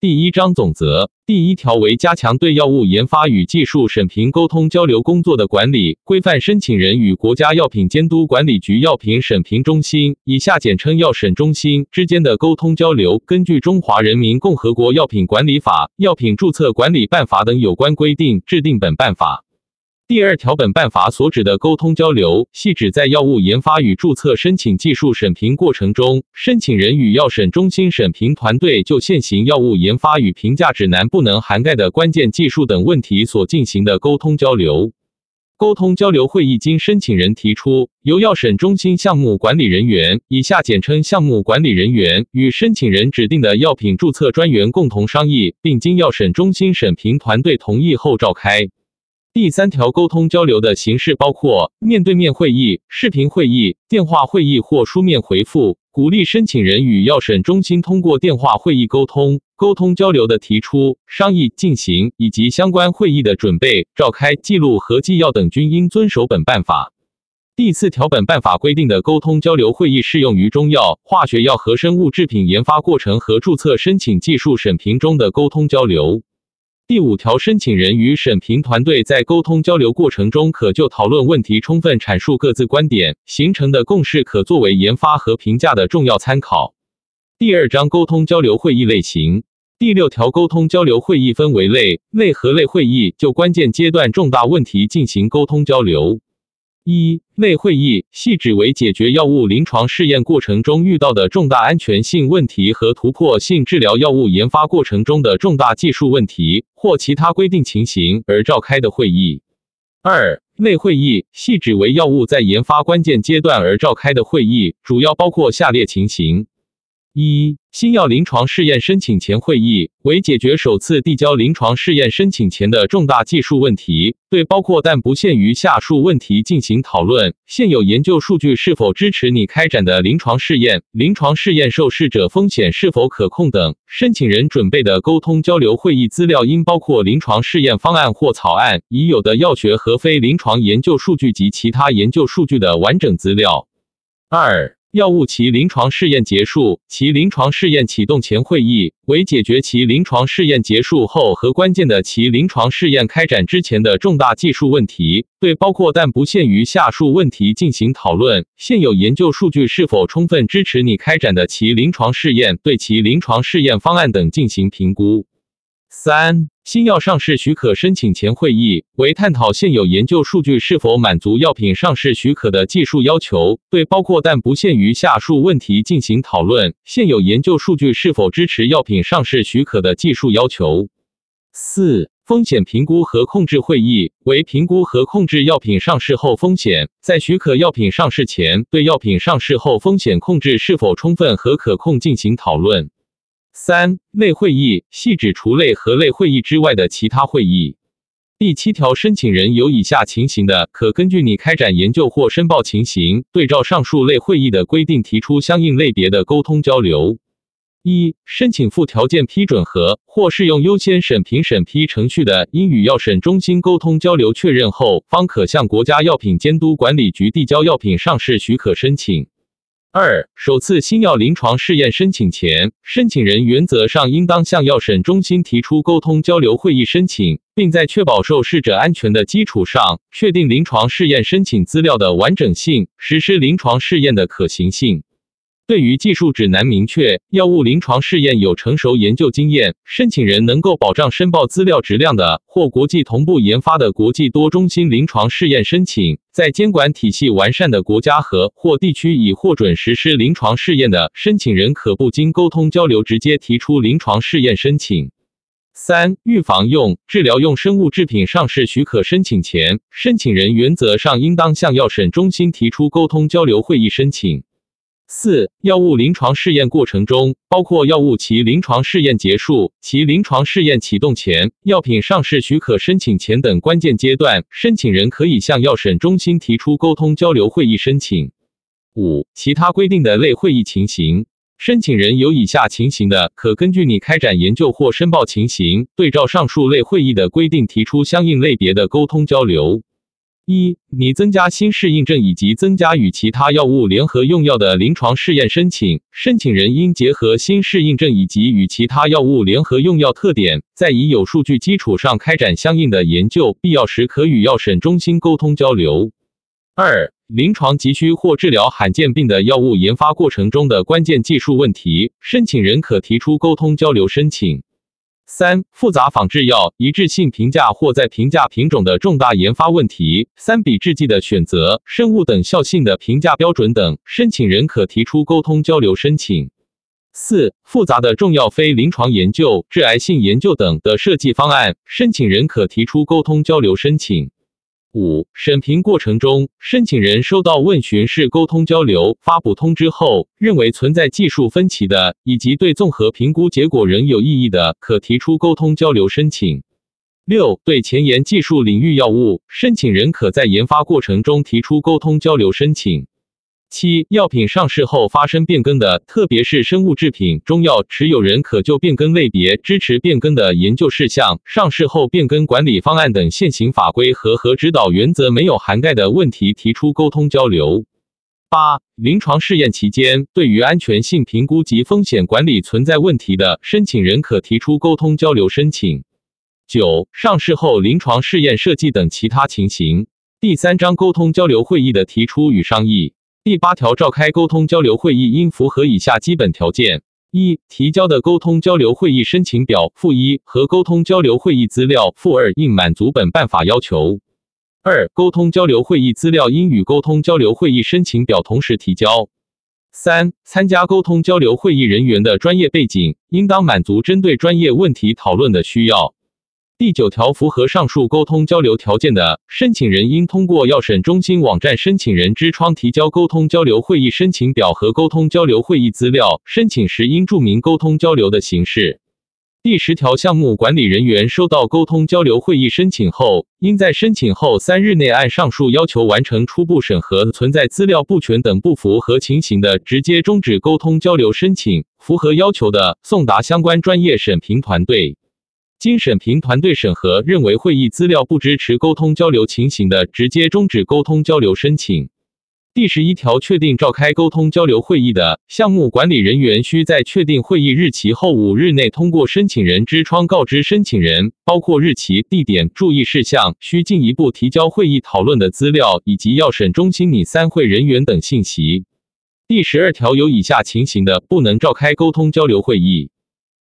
第一章总则第一条为加强对药物研发与技术审评沟通交流工作的管理，规范申请人与国家药品监督管理局药品审评中心（以下简称药审中心）之间的沟通交流。根据《中华人民共和国药品管理法》《药品注册管理办法》等有关规定，制定本办法。第二条，本办法所指的沟通交流，系指在药物研发与注册申请技术审评过程中，申请人与药审中心审评团队就现行药物研发与评价指南不能涵盖的关键技术等问题所进行的沟通交流。沟通交流会议经申请人提出，由药审中心项目管理人员（以下简称项目管理人员）与申请人指定的药品注册专员共同商议，并经药审中心审评团队同意后召开。第三条，沟通交流的形式包括面对面会议、视频会议、电话会议或书面回复。鼓励申请人与药审中心通过电话会议沟通。沟通交流的提出、商议、进行以及相关会议的准备、召开、记录和纪要等，均应遵守本办法。第四条，本办法规定的沟通交流会议适用于中药、化学药和生物制品研发过程和注册申请技术审评中的沟通交流。第五条，申请人与审评团队在沟通交流过程中，可就讨论问题充分阐述各自观点，形成的共识可作为研发和评价的重要参考。第二章沟通交流会议类型。第六条，沟通交流会议分为类、类和类会议，就关键阶段重大问题进行沟通交流。一类会议系指为解决药物临床试验过程中遇到的重大安全性问题和突破性治疗药物研发过程中的重大技术问题或其他规定情形而召开的会议。二类会议系指为药物在研发关键阶段而召开的会议，主要包括下列情形。一、新药临床试验申请前会议为解决首次递交临床试验申请前的重大技术问题，对包括但不限于下述问题进行讨论：现有研究数据是否支持你开展的临床试验？临床试验受试者风险是否可控等。申请人准备的沟通交流会议资料应包括临床试验方案或草案、已有的药学和非临床研究数据及其他研究数据的完整资料。二。药物其临床试验结束，其临床试验启动前会议为解决其临床试验结束后和关键的其临床试验开展之前的重大技术问题，对包括但不限于下述问题进行讨论：现有研究数据是否充分支持你开展的其临床试验？对其临床试验方案等进行评估。三、新药上市许可申请前会议为探讨现有研究数据是否满足药品上市许可的技术要求，对包括但不限于下述问题进行讨论：现有研究数据是否支持药品上市许可的技术要求。四、风险评估和控制会议为评估和控制药品上市后风险，在许可药品上市前，对药品上市后风险控制是否充分和可控进行讨论。三类会议系指除类和类会议之外的其他会议。第七条，申请人有以下情形的，可根据你开展研究或申报情形，对照上述类会议的规定，提出相应类别的沟通交流。一、申请附条件批准和或适用优先审评审批程序的，应与药审中心沟通交流确认后，方可向国家药品监督管理局递交药品上市许可申请。二、首次新药临床试验申请前，申请人原则上应当向药审中心提出沟通交流会议申请，并在确保受试者安全的基础上，确定临床试验申请资料的完整性，实施临床试验的可行性。对于技术指南明确药物临床试验有成熟研究经验，申请人能够保障申报资料质量的，或国际同步研发的国际多中心临床试验申请，在监管体系完善的国家和或地区已获准实施临床试验的，申请人可不经沟通交流直接提出临床试验申请。三、预防用、治疗用生物制品上市许可申请前，申请人原则上应当向药审中心提出沟通交流会议申请。四、药物临床试验过程中，包括药物其临床试验结束、其临床试验启动前、药品上市许可申请前等关键阶段，申请人可以向药审中心提出沟通交流会议申请。五、其他规定的类会议情形，申请人有以下情形的，可根据你开展研究或申报情形，对照上述类会议的规定，提出相应类别的沟通交流。一、拟增加新适应症以及增加与其他药物联合用药的临床试验申请，申请人应结合新适应症以及与其他药物联合用药特点，在已有数据基础上开展相应的研究，必要时可与药审中心沟通交流。二、临床急需或治疗罕见病的药物研发过程中的关键技术问题，申请人可提出沟通交流申请。三、复杂仿制药一致性评价或在评价品种的重大研发问题，三比制剂的选择、生物等效性的评价标准等，申请人可提出沟通交流申请。四、复杂的重要非临床研究、致癌性研究等的设计方案，申请人可提出沟通交流申请。五、审评过程中，申请人收到问询式沟通交流发布通知后，认为存在技术分歧的，以及对综合评估结果仍有异议的，可提出沟通交流申请。六、对前沿技术领域药物，申请人可在研发过程中提出沟通交流申请。七、药品上市后发生变更的，特别是生物制品、中药持有人可就变更类别、支持变更的研究事项、上市后变更管理方案等现行法规和和指导原则没有涵盖的问题提出沟通交流。八、临床试验期间，对于安全性评估及风险管理存在问题的，申请人可提出沟通交流申请。九、上市后临床试验设计等其他情形。第三章沟通交流会议的提出与商议。第八条，召开沟通交流会议应符合以下基本条件：一、提交的沟通交流会议申请表附一和沟通交流会议资料附二应满足本办法要求；二、沟通交流会议资料应与沟通交流会议申请表同时提交；三、参加沟通交流会议人员的专业背景应当满足针对专业问题讨论的需要。第九条，符合上述沟通交流条件的申请人，应通过药审中心网站申请人之窗提交沟通交流会议申请表和沟通交流会议资料。申请时应注明沟通交流的形式。第十条，项目管理人员收到沟通交流会议申请后，应在申请后三日内按上述要求完成初步审核，存在资料不全等不符合情形的，直接终止沟通交流申请；符合要求的，送达相关专业审评团队。经审评团队审核，认为会议资料不支持沟通交流情形的，直接终止沟通交流申请。第十一条，确定召开沟通交流会议的项目管理人员，需在确定会议日期后五日内，通过申请人之窗告知申请人，包括日期、地点、注意事项、需进一步提交会议讨论的资料，以及要审中心拟参会人员等信息。第十二条，有以下情形的，不能召开沟通交流会议。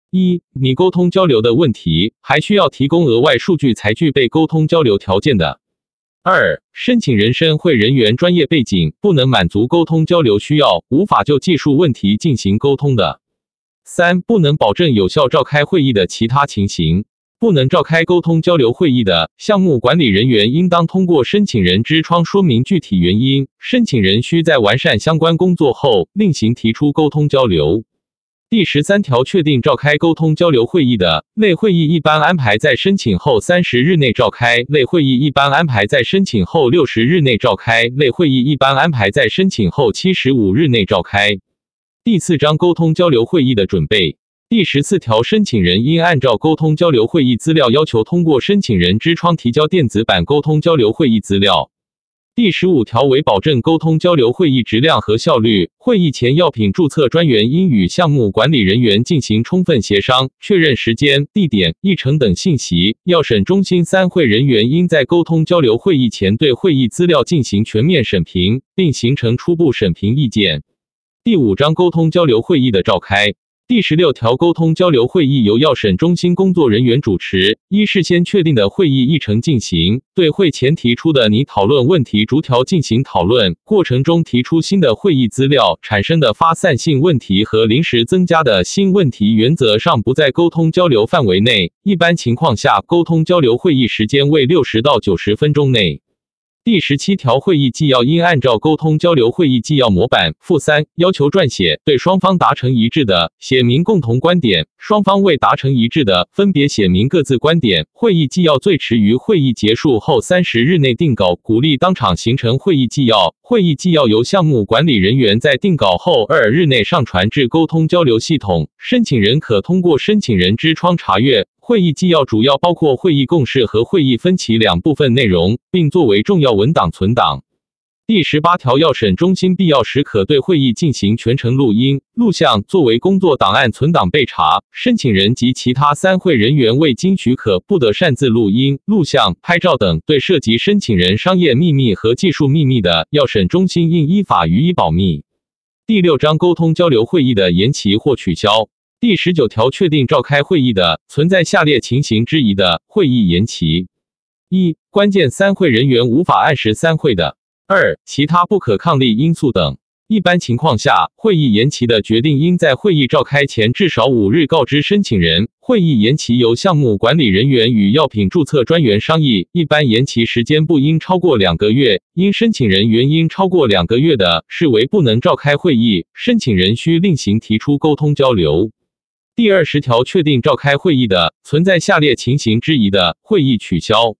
一、你沟通交流的问题还需要提供额外数据才具备沟通交流条件的。二、申请人申会人员专业背景不能满足沟通交流需要，无法就技术问题进行沟通的。三、不能保证有效召开会议的其他情形，不能召开沟通交流会议的项目管理人员应当通过申请人之窗说明具体原因，申请人需在完善相关工作后另行提出沟通交流。第十三条，确定召开沟通交流会议的类会议，一般安排在申请后三十日内召开；类会议一般安排在申请后六十日内召开；类会议一般安排在申请后七十五日内召开。第四章沟通交流会议的准备。第十四条，申请人应按照沟通交流会议资料要求，通过申请人之窗提交电子版沟通交流会议资料。第十五条，为保证沟通交流会议质量和效率，会议前药品注册专员应与项目管理人员进行充分协商，确认时间、地点、议程等信息。药审中心三会人员应在沟通交流会议前对会议资料进行全面审评，并形成初步审评意见。第五章沟通交流会议的召开。第十六条，沟通交流会议由药审中心工作人员主持，依事先确定的会议议程进行，对会前提出的拟讨论问题逐条进行讨论，过程中提出新的会议资料产生的发散性问题和临时增加的新问题，原则上不在沟通交流范围内。一般情况下，沟通交流会议时间为六十到九十分钟内。第十七条，会议纪要应按照沟通交流会议纪要模板附三要求撰写，对双方达成一致的，写明共同观点；双方未达成一致的，分别写明各自观点。会议纪要最迟于会议结束后三十日内定稿，鼓励当场形成会议纪要。会议纪要由项目管理人员在定稿后二日内上传至沟通交流系统，申请人可通过申请人之窗查阅。会议纪要主要包括会议共识和会议分歧两部分内容，并作为重要文档存档。第十八条，要审中心必要时可对会议进行全程录音、录像，作为工作档案存档备查。申请人及其他参会人员未经许可，不得擅自录音、录像、拍照等。对涉及申请人商业秘密和技术秘密的，要审中心应依法予以保密。第六章沟通交流会议的延期或取消。第十九条，确定召开会议的，存在下列情形之一的，会议延期：一、关键三会人员无法按时参会的。二、其他不可抗力因素等。一般情况下，会议延期的决定应在会议召开前至少五日告知申请人。会议延期由项目管理人员与药品注册专员商议，一般延期时间不应超过两个月。因申请人原因超过两个月的，视为不能召开会议，申请人需另行提出沟通交流。第二十条，确定召开会议的，存在下列情形之一的，会议取消。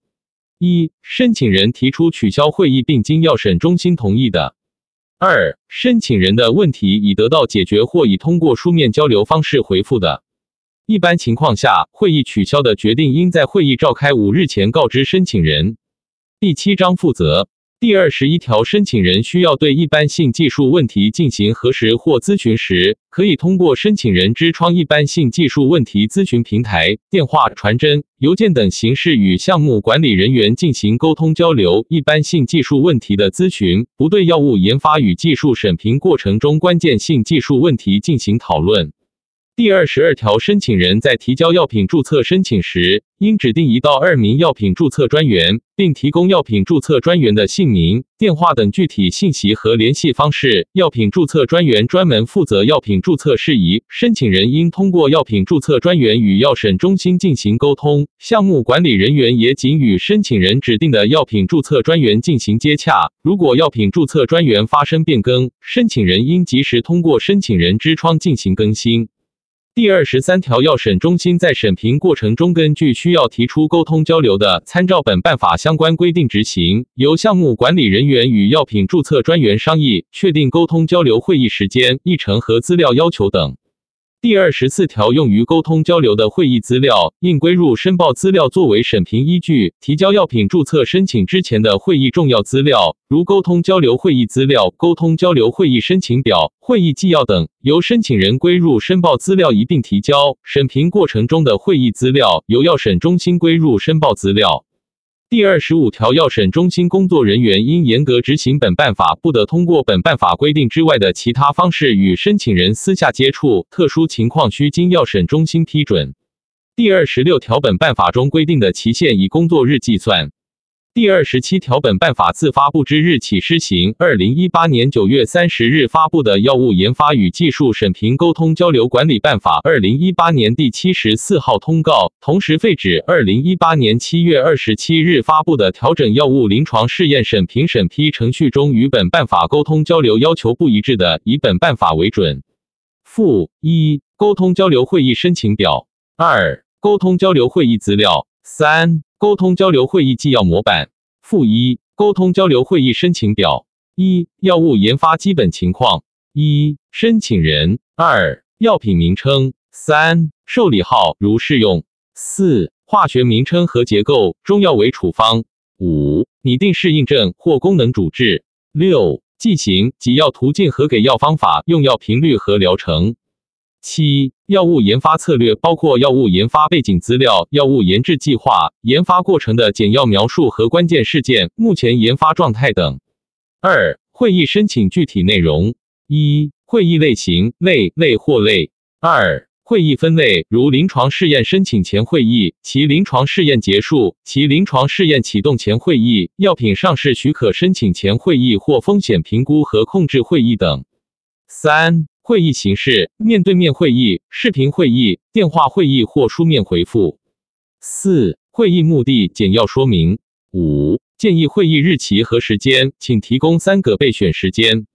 一、申请人提出取消会议并经要审中心同意的；二、申请人的问题已得到解决或已通过书面交流方式回复的。一般情况下，会议取消的决定应在会议召开五日前告知申请人。第七章负责。第二十一条，申请人需要对一般性技术问题进行核实或咨询时，可以通过申请人之窗一般性技术问题咨询平台、电话、传真、邮件等形式与项目管理人员进行沟通交流。一般性技术问题的咨询，不对药物研发与技术审评过程中关键性技术问题进行讨论。第二十二条，申请人在提交药品注册申请时，应指定一到二名药品注册专员，并提供药品注册专员的姓名、电话等具体信息和联系方式。药品注册专员专门负责药品注册事宜，申请人应通过药品注册专员与药审中心进行沟通。项目管理人员也仅与申请人指定的药品注册专员进行接洽。如果药品注册专员发生变更，申请人应及时通过申请人之窗进行更新。第二十三条，药审中心在审评过程中，根据需要提出沟通交流的，参照本办法相关规定执行。由项目管理人员与药品注册专员商议，确定沟通交流会议时间、议程和资料要求等。第二十四条，用于沟通交流的会议资料，应归入申报资料作为审评依据。提交药品注册申请之前的会议重要资料，如沟通交流会议资料、沟通交流会议申请表、会议纪要等，由申请人归入申报资料一并提交。审评过程中的会议资料，由药审中心归入申报资料。第二十五条，药审中心工作人员应严格执行本办法，不得通过本办法规定之外的其他方式与申请人私下接触，特殊情况需经药审中心批准。第二十六条，本办法中规定的期限以工作日计算。第二十七条，本办法自发布之日起施行。二零一八年九月三十日发布的《药物研发与技术审评沟通交流管理办法》二零一八年第七十四号通告，同时废止二零一八年七月二十七日发布的调整药物临床试验审评审批程序中与本办法沟通交流要求不一致的，以本办法为准。附一、沟通交流会议申请表；二、沟通交流会议资料；三。沟通交流会议纪要模板附一沟通交流会议申请表一药物研发基本情况一申请人二药品名称三受理号如适用四化学名称和结构中药为处方五拟定适应症或功能主治六剂型给药途径和给药方法用药频率和疗程。七、药物研发策略包括药物研发背景资料、药物研制计划、研发过程的简要描述和关键事件、目前研发状态等。二、会议申请具体内容：一、会议类型类类或类；二、会议分类如临床试验申请前会议、其临床试验结束、其临床试验启动前会议、药品上市许可申请前会议或风险评估和控制会议等。三。会议形式：面对面会议、视频会议、电话会议或书面回复。四、会议目的简要说明。五、建议会议日期和时间，请提供三个备选时间。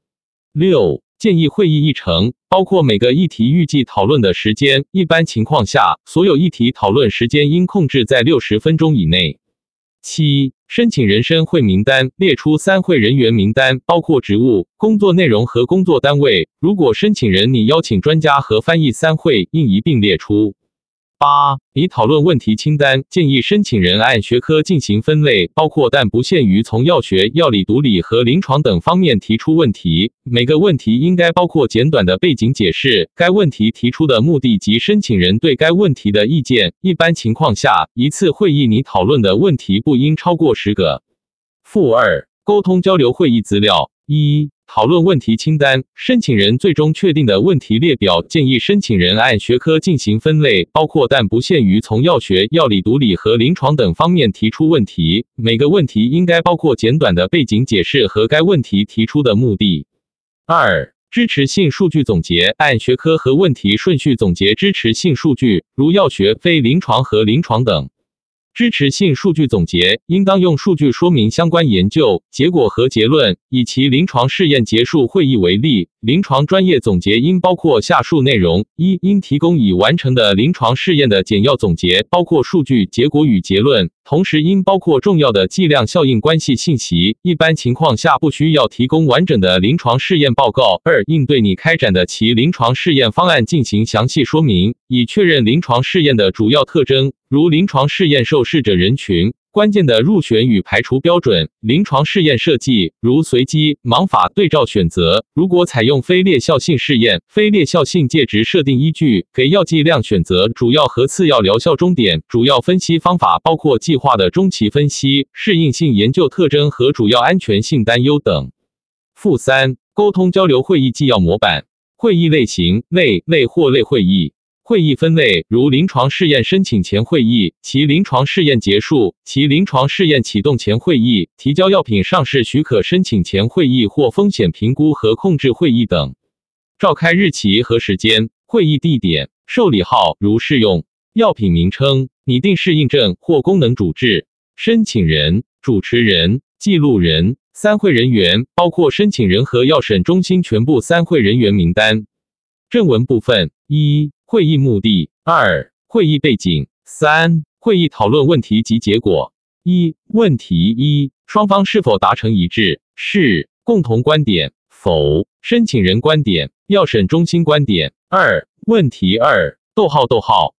六、建议会议议程包括每个议题预计讨论的时间，一般情况下，所有议题讨论时间应控制在六十分钟以内。七、申请人参会名单列出参会人员名单，包括职务、工作内容和工作单位。如果申请人拟邀请专家和翻译参会，应一并列出。八、拟讨论问题清单，建议申请人按学科进行分类，包括但不限于从药学、药理、毒理和临床等方面提出问题。每个问题应该包括简短的背景解释、该问题提出的目的及申请人对该问题的意见。一般情况下，一次会议拟讨论的问题不应超过十个。负二、沟通交流会议资料一。讨论问题清单，申请人最终确定的问题列表，建议申请人按学科进行分类，包括但不限于从药学、药理、毒理和临床等方面提出问题。每个问题应该包括简短的背景解释和该问题提出的目的。二、支持性数据总结，按学科和问题顺序总结支持性数据，如药学、非临床和临床等。支持性数据总结应当用数据说明相关研究结果和结论。以其临床试验结束会议为例，临床专业总结应包括下述内容：一、应提供已完成的临床试验的简要总结，包括数据、结果与结论，同时应包括重要的剂量效应关系信息。一般情况下，不需要提供完整的临床试验报告。二、应对你开展的其临床试验方案进行详细说明，以确认临床试验的主要特征。如临床试验受试者人群、关键的入选与排除标准、临床试验设计，如随机、盲法、对照选择。如果采用非劣效性试验，非劣效性介值设定依据，给药剂量选择，主要和次要疗效终点，主要分析方法包括计划的中期分析、适应性研究特征和主要安全性担忧等。负三、沟通交流会议纪要模板。会议类型：类、类或类会议。会议分类如临床试验申请前会议、其临床试验结束、其临床试验启动前会议、提交药品上市许可申请前会议或风险评估和控制会议等。召开日期和时间、会议地点、受理号如适用、药品名称、拟定适应症或功能主治、申请人、主持人、记录人、参会人员，包括申请人和药审中心全部参会人员名单。正文部分一。会议目的二、会议背景三、会议讨论问题及结果一、问题一、双方是否达成一致？是。共同观点否。申请人观点、要审中心观点二、问题二、逗号逗号